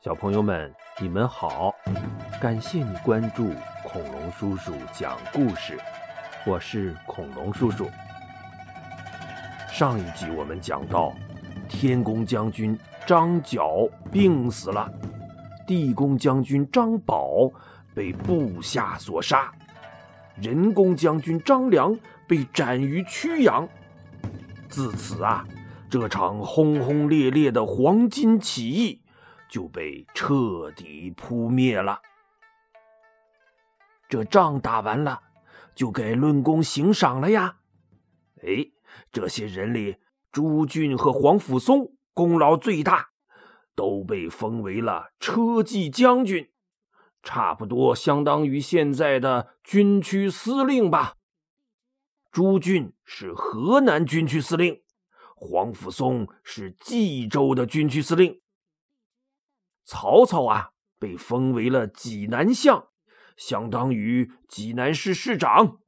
小朋友们，你们好！感谢你关注恐龙叔叔讲故事，我是恐龙叔叔。上一集我们讲到，天公将军张角病死了，地公将军张宝被部下所杀，人公将军张良被斩于曲阳。自此啊，这场轰轰烈烈的黄巾起义。就被彻底扑灭了。这仗打完了，就该论功行赏了呀！哎，这些人里，朱俊和黄甫松功劳最大，都被封为了车骑将军，差不多相当于现在的军区司令吧。朱俊是河南军区司令，黄甫松是冀州的军区司令。曹操啊，被封为了济南相，相当于济南市市长。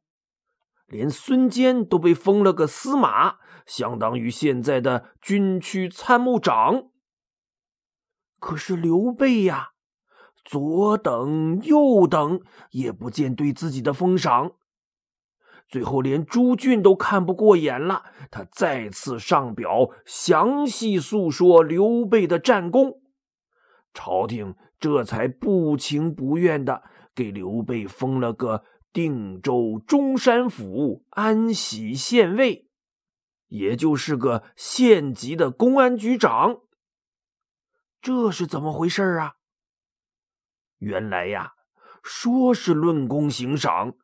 连孙坚都被封了个司马，相当于现在的军区参谋长。可是刘备呀，左等右等，也不见对自己的封赏。最后连朱俊都看不过眼了，他再次上表，详细诉说刘备的战功。朝廷这才不情不愿的给刘备封了个定州中山府安喜县尉，也就是个县级的公安局长。这是怎么回事啊？原来呀，说是论功行赏，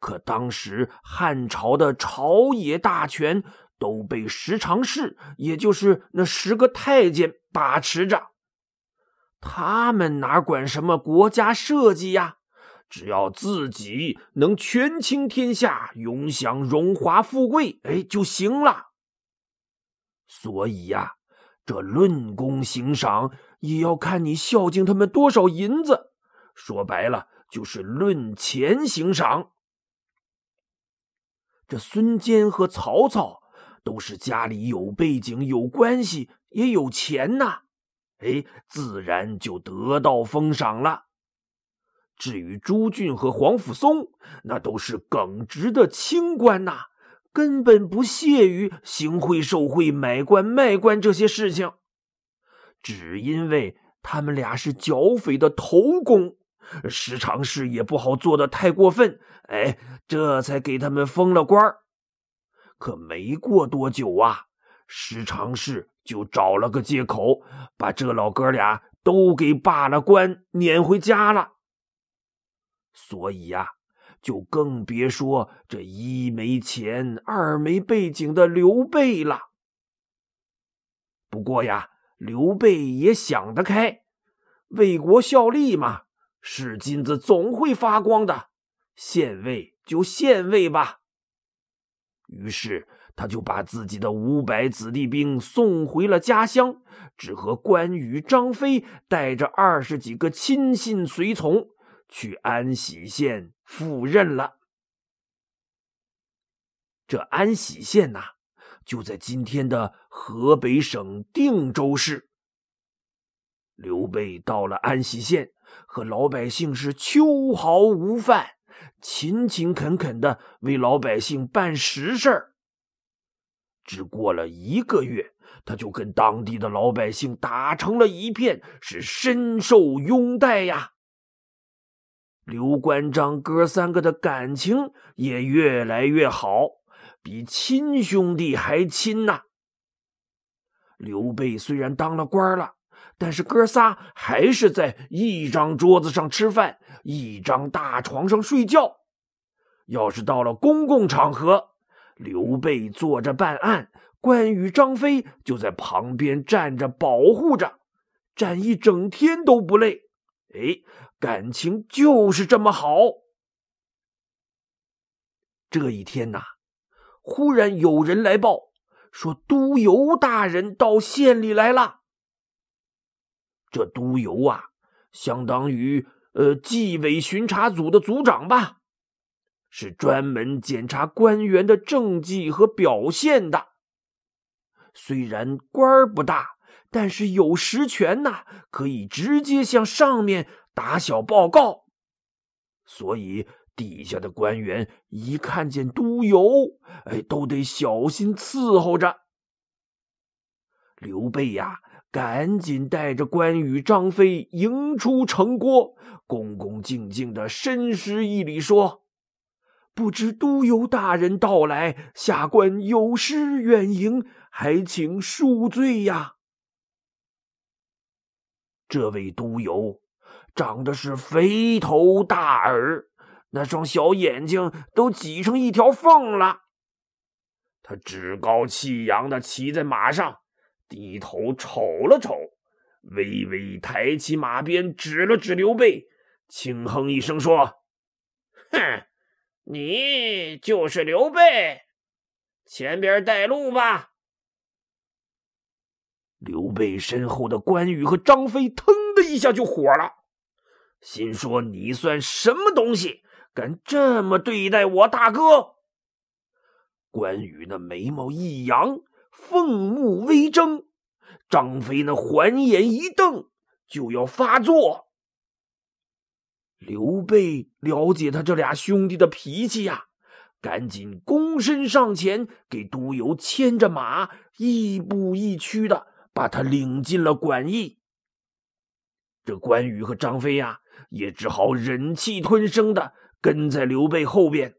可当时汉朝的朝野大权都被十常侍，也就是那十个太监把持着。他们哪管什么国家社稷呀？只要自己能权倾天下，永享荣华富贵，哎就行了。所以呀，这论功行赏也要看你孝敬他们多少银子。说白了，就是论钱行赏。这孙坚和曹操都是家里有背景、有关系、也有钱呐。哎，自然就得到封赏了。至于朱俊和黄甫松，那都是耿直的清官呐，根本不屑于行贿受贿、买官卖官这些事情。只因为他们俩是剿匪的头功，时常侍也不好做的太过分，哎，这才给他们封了官可没过多久啊，时常侍。就找了个借口，把这老哥俩都给罢了官，撵回家了。所以呀，就更别说这一没钱，二没背景的刘备了。不过呀，刘备也想得开，为国效力嘛，是金子总会发光的，献位就献位吧。于是。他就把自己的五百子弟兵送回了家乡，只和关羽、张飞带着二十几个亲信随从去安喜县赴任了。这安喜县呐，就在今天的河北省定州市。刘备到了安喜县，和老百姓是秋毫无犯，勤勤恳恳的为老百姓办实事儿。只过了一个月，他就跟当地的老百姓打成了一片，是深受拥戴呀。刘关张哥三个的感情也越来越好，比亲兄弟还亲呐。刘备虽然当了官了，但是哥仨还是在一张桌子上吃饭，一张大床上睡觉。要是到了公共场合，刘备坐着办案，关羽、张飞就在旁边站着保护着，站一整天都不累。哎，感情就是这么好。这一天呐，忽然有人来报说，督邮大人到县里来了。这督邮啊，相当于呃纪委巡查组的组长吧。是专门检查官员的政绩和表现的。虽然官儿不大，但是有实权呐，可以直接向上面打小报告。所以底下的官员一看见督邮，哎，都得小心伺候着。刘备呀，赶紧带着关羽、张飞迎出城郭，恭恭敬敬的深施一礼，说：“不知督邮大人到来，下官有失远迎，还请恕罪呀。”这位督邮长得是肥头大耳，那双小眼睛都挤成一条缝了。他趾高气扬的骑在马上。低头瞅了瞅，微微抬起马鞭，指了指刘备，轻哼一声说：“哼，你就是刘备，前边带路吧。”刘备身后的关羽和张飞腾的一下就火了，心说：“你算什么东西，敢这么对待我大哥？”关羽那眉毛一扬。凤目微睁，张飞那环眼一瞪，就要发作。刘备了解他这俩兄弟的脾气呀，赶紧躬身上前，给督邮牵着马，亦步亦趋的把他领进了馆驿。这关羽和张飞呀，也只好忍气吞声的跟在刘备后边。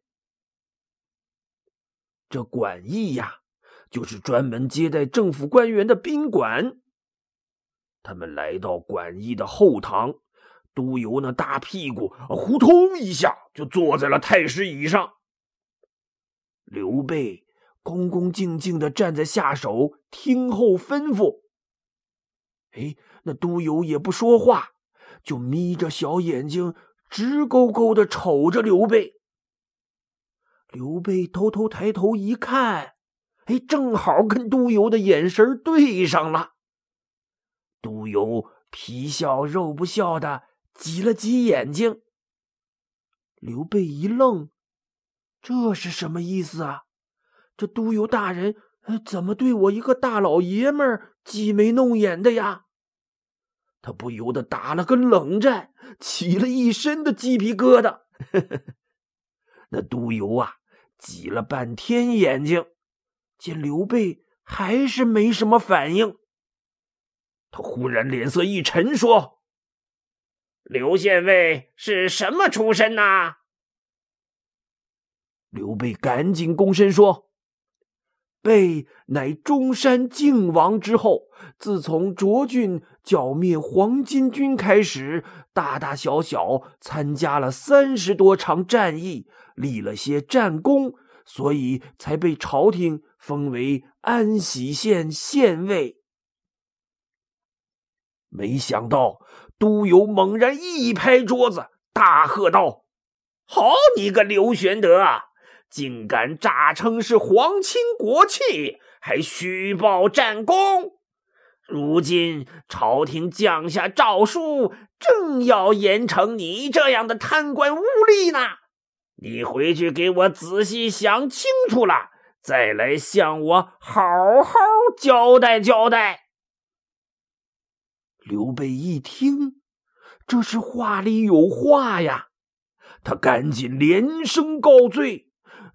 这馆驿呀。就是专门接待政府官员的宾馆。他们来到馆驿的后堂，督邮那大屁股呼通一下就坐在了太师椅上。刘备恭恭敬敬的站在下手听候吩咐。哎，那督邮也不说话，就眯着小眼睛直勾勾的瞅着刘备。刘备偷偷抬头一看。哎，正好跟督邮的眼神对上了。督邮皮笑肉不笑的挤了挤眼睛。刘备一愣，这是什么意思啊？这督邮大人怎么对我一个大老爷们儿挤眉弄眼的呀？他不由得打了个冷战，起了一身的鸡皮疙瘩。那督邮啊，挤了半天眼睛。见刘备还是没什么反应，他忽然脸色一沉，说：“刘县尉是什么出身呐？”刘备赶紧躬身说：“备乃中山靖王之后，自从卓俊剿灭黄巾军开始，大大小小参加了三十多场战役，立了些战功，所以才被朝廷。”封为安喜县县尉，没想到都邮猛然一拍桌子，大喝道：“好你个刘玄德啊，竟敢诈称是皇亲国戚，还虚报战功！如今朝廷降下诏书，正要严惩你这样的贪官污吏呢。你回去给我仔细想清楚了。”再来向我好好交代交代。刘备一听，这是话里有话呀，他赶紧连声告罪，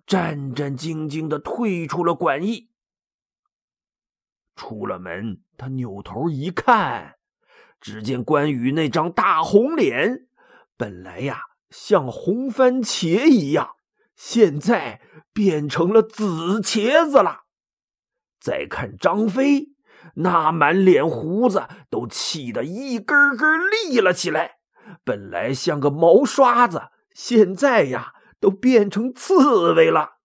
战战兢兢的退出了馆驿。出了门，他扭头一看，只见关羽那张大红脸，本来呀像红番茄一样。现在变成了紫茄子了。再看张飞，那满脸胡子都气得一根根立了起来，本来像个毛刷子，现在呀都变成刺猬了。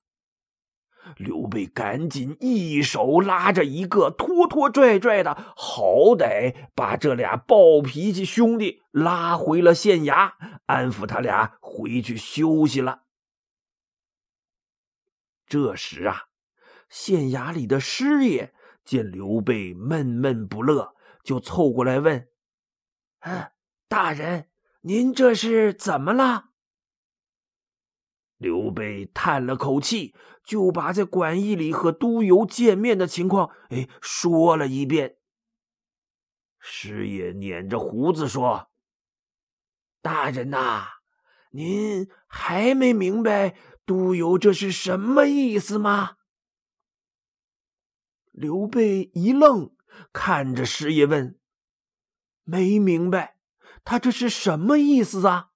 刘备赶紧一手拉着一个，拖拖拽拽的，好歹把这俩暴脾气兄弟拉回了县衙，安抚他俩回去休息了。这时啊，县衙里的师爷见刘备闷闷不乐，就凑过来问：“嗯，大人，您这是怎么了？”刘备叹了口气，就把在馆驿里和督邮见面的情况，哎，说了一遍。师爷捻着胡子说：“大人呐，您还没明白督邮这是什么意思吗？”刘备一愣，看着师爷问：“没明白，他这是什么意思啊？”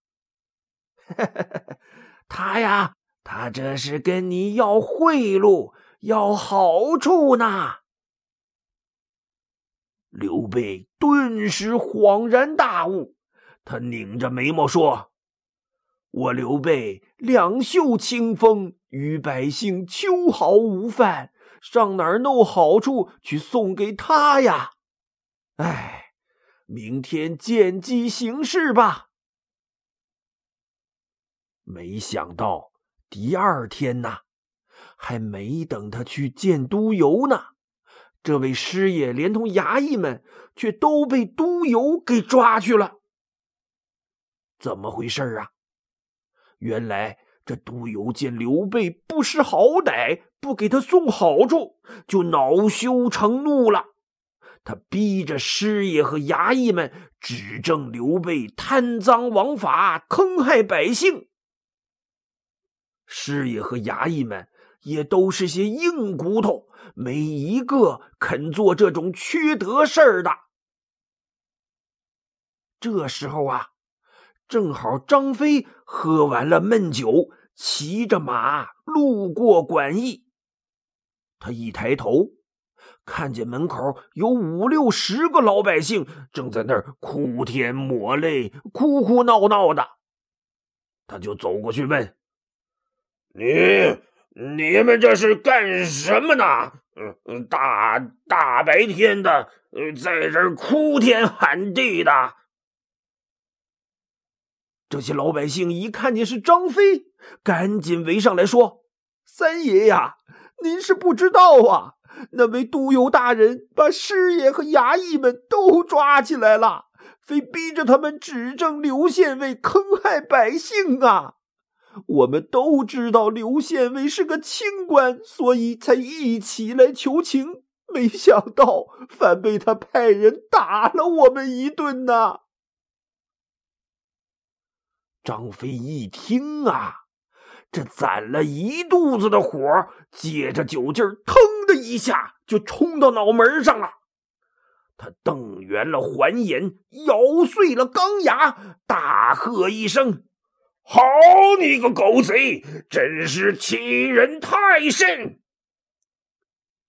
他呀，他这是跟你要贿赂，要好处呢。刘备顿时恍然大悟，他拧着眉毛说：“我刘备两袖清风，与百姓秋毫无犯。”上哪儿弄好处去送给他呀？哎，明天见机行事吧。没想到第二天呐，还没等他去见督邮呢，这位师爷连同衙役们却都被督邮给抓去了。怎么回事啊？原来。这督邮见刘备不识好歹，不给他送好处，就恼羞成怒了。他逼着师爷和衙役们指证刘备贪赃枉法、坑害百姓。师爷和衙役们也都是些硬骨头，没一个肯做这种缺德事儿的。这时候啊，正好张飞喝完了闷酒。骑着马路过馆驿，他一抬头，看见门口有五六十个老百姓正在那儿哭天抹泪、哭哭闹闹的，他就走过去问：“你你们这是干什么呢？嗯，大大白天的，在这儿哭天喊地的。”这些老百姓一看见是张飞，赶紧围上来说：“三爷呀，您是不知道啊，那位督邮大人把师爷和衙役们都抓起来了，非逼着他们指证刘县尉坑害百姓啊！我们都知道刘县尉是个清官，所以才一起来求情，没想到反被他派人打了我们一顿呐！”张飞一听啊，这攒了一肚子的火，借着酒劲儿，腾的一下就冲到脑门上了。他瞪圆了环眼，咬碎了钢牙，大喝一声：“好你个狗贼，真是欺人太甚！”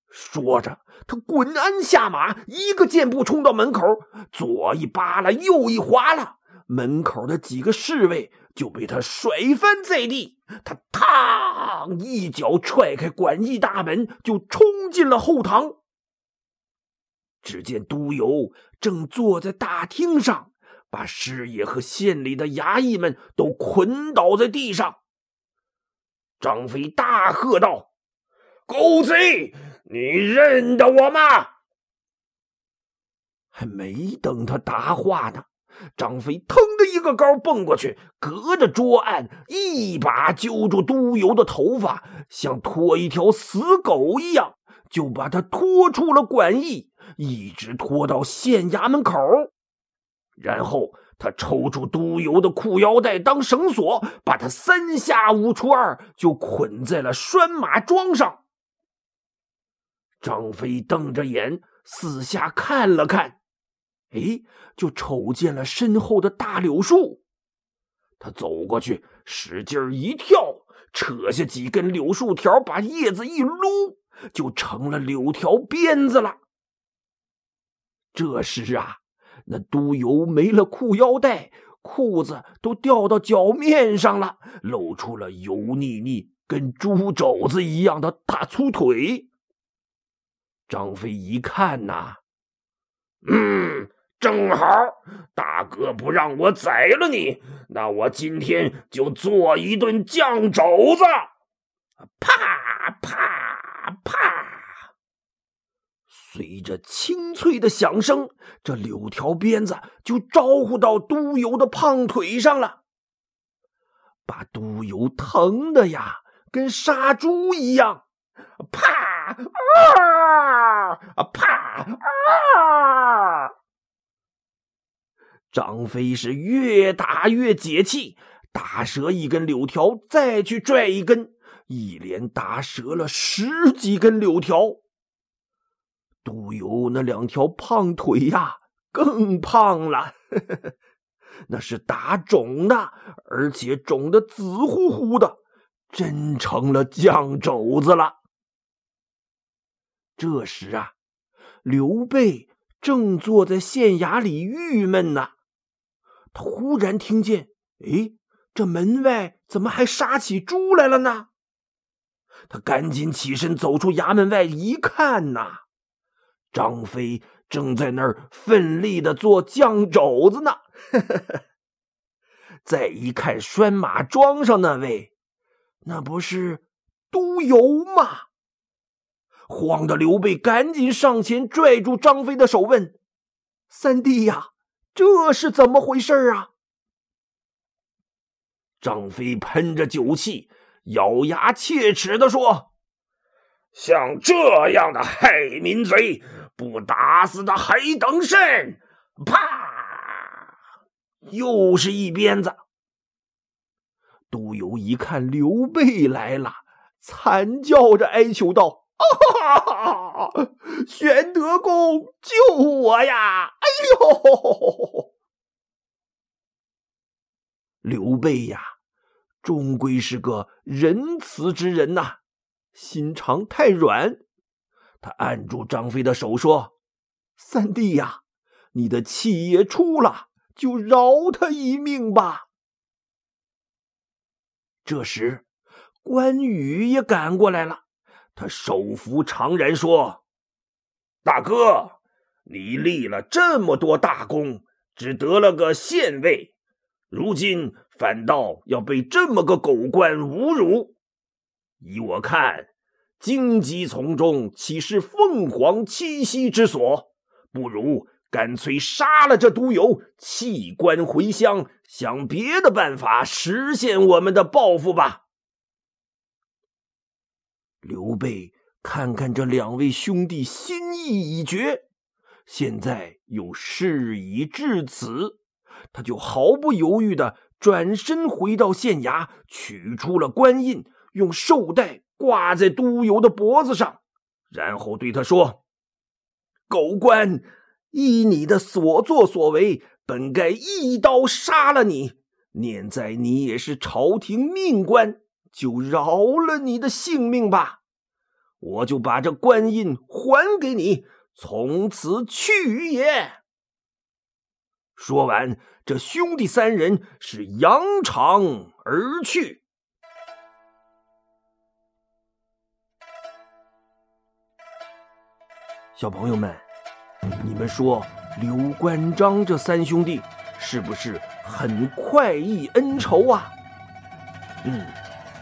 说着，他滚鞍下马，一个箭步冲到门口，左一扒拉，右一划拉。门口的几个侍卫就被他甩翻在地，他嘡一脚踹开馆驿大门，就冲进了后堂。只见督邮正坐在大厅上，把师爷和县里的衙役们都捆倒在地上。张飞大喝道：“狗贼，你认得我吗？”还没等他答话呢。张飞腾的一个高蹦过去，隔着桌案一把揪住督邮的头发，像拖一条死狗一样，就把他拖出了馆驿，一直拖到县衙门口。然后他抽出督邮的裤腰带当绳索，把他三下五除二就捆在了拴马桩上。张飞瞪着眼四下看了看。哎，就瞅见了身后的大柳树，他走过去，使劲一跳，扯下几根柳树条，把叶子一撸，就成了柳条鞭子了。这时啊，那督邮没了裤腰带，裤子都掉到脚面上了，露出了油腻腻、跟猪肘子一样的大粗腿。张飞一看呐，嗯。正好，大哥不让我宰了你，那我今天就做一顿酱肘子。啪啪啪，随着清脆的响声，这柳条鞭子就招呼到督邮的胖腿上了，把督邮疼的呀，跟杀猪一样。啪啊啊！啪啊！张飞是越打越解气，打折一根柳条，再去拽一根，一连打折了十几根柳条。杜游那两条胖腿呀，更胖了，那是打肿的，而且肿的紫乎乎的，真成了酱肘子了。这时啊，刘备正坐在县衙里郁闷呢。他忽然听见，哎，这门外怎么还杀起猪来了呢？他赶紧起身走出衙门外一看呐，张飞正在那儿奋力的做酱肘子呢。再一看拴马桩上那位，那不是督邮吗？慌的刘备赶紧上前拽住张飞的手，问：“三弟呀！”这是怎么回事啊？张飞喷着酒气，咬牙切齿的说：“像这样的害民贼，不打死的还等甚？”啪！又是一鞭子。杜游一看刘备来了，惨叫着哀求道：“啊！玄德公，救我呀！”哎呦！刘备呀，终归是个仁慈之人呐，心肠太软。他按住张飞的手说：“三弟呀，你的气也出了，就饶他一命吧。”这时，关羽也赶过来了，他手扶长髯说：“大哥。”你立了这么多大功，只得了个县尉，如今反倒要被这么个狗官侮辱。依我看，荆棘丛中岂是凤凰栖息之所？不如干脆杀了这督邮，弃官回乡，想别的办法实现我们的抱负吧。刘备看看这两位兄弟，心意已决。现在又事已至此，他就毫不犹豫的转身回到县衙，取出了官印，用绶带挂在督邮的脖子上，然后对他说：“狗官，依你的所作所为，本该一刀杀了你。念在你也是朝廷命官，就饶了你的性命吧。我就把这官印还给你。”从此去也。说完，这兄弟三人是扬长而去。小朋友们，你们说刘关张这三兄弟是不是很快意恩仇啊？嗯，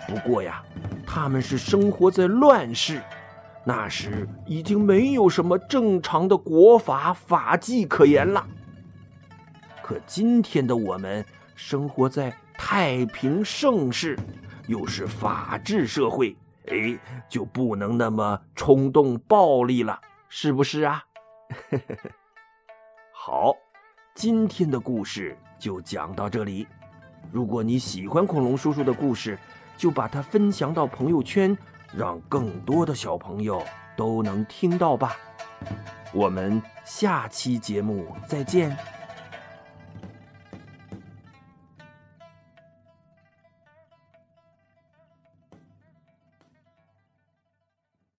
不过呀，他们是生活在乱世。那时已经没有什么正常的国法法纪可言了。可今天的我们生活在太平盛世，又是法治社会，哎，就不能那么冲动暴力了，是不是啊？好，今天的故事就讲到这里。如果你喜欢恐龙叔叔的故事，就把它分享到朋友圈。让更多的小朋友都能听到吧。我们下期节目再见。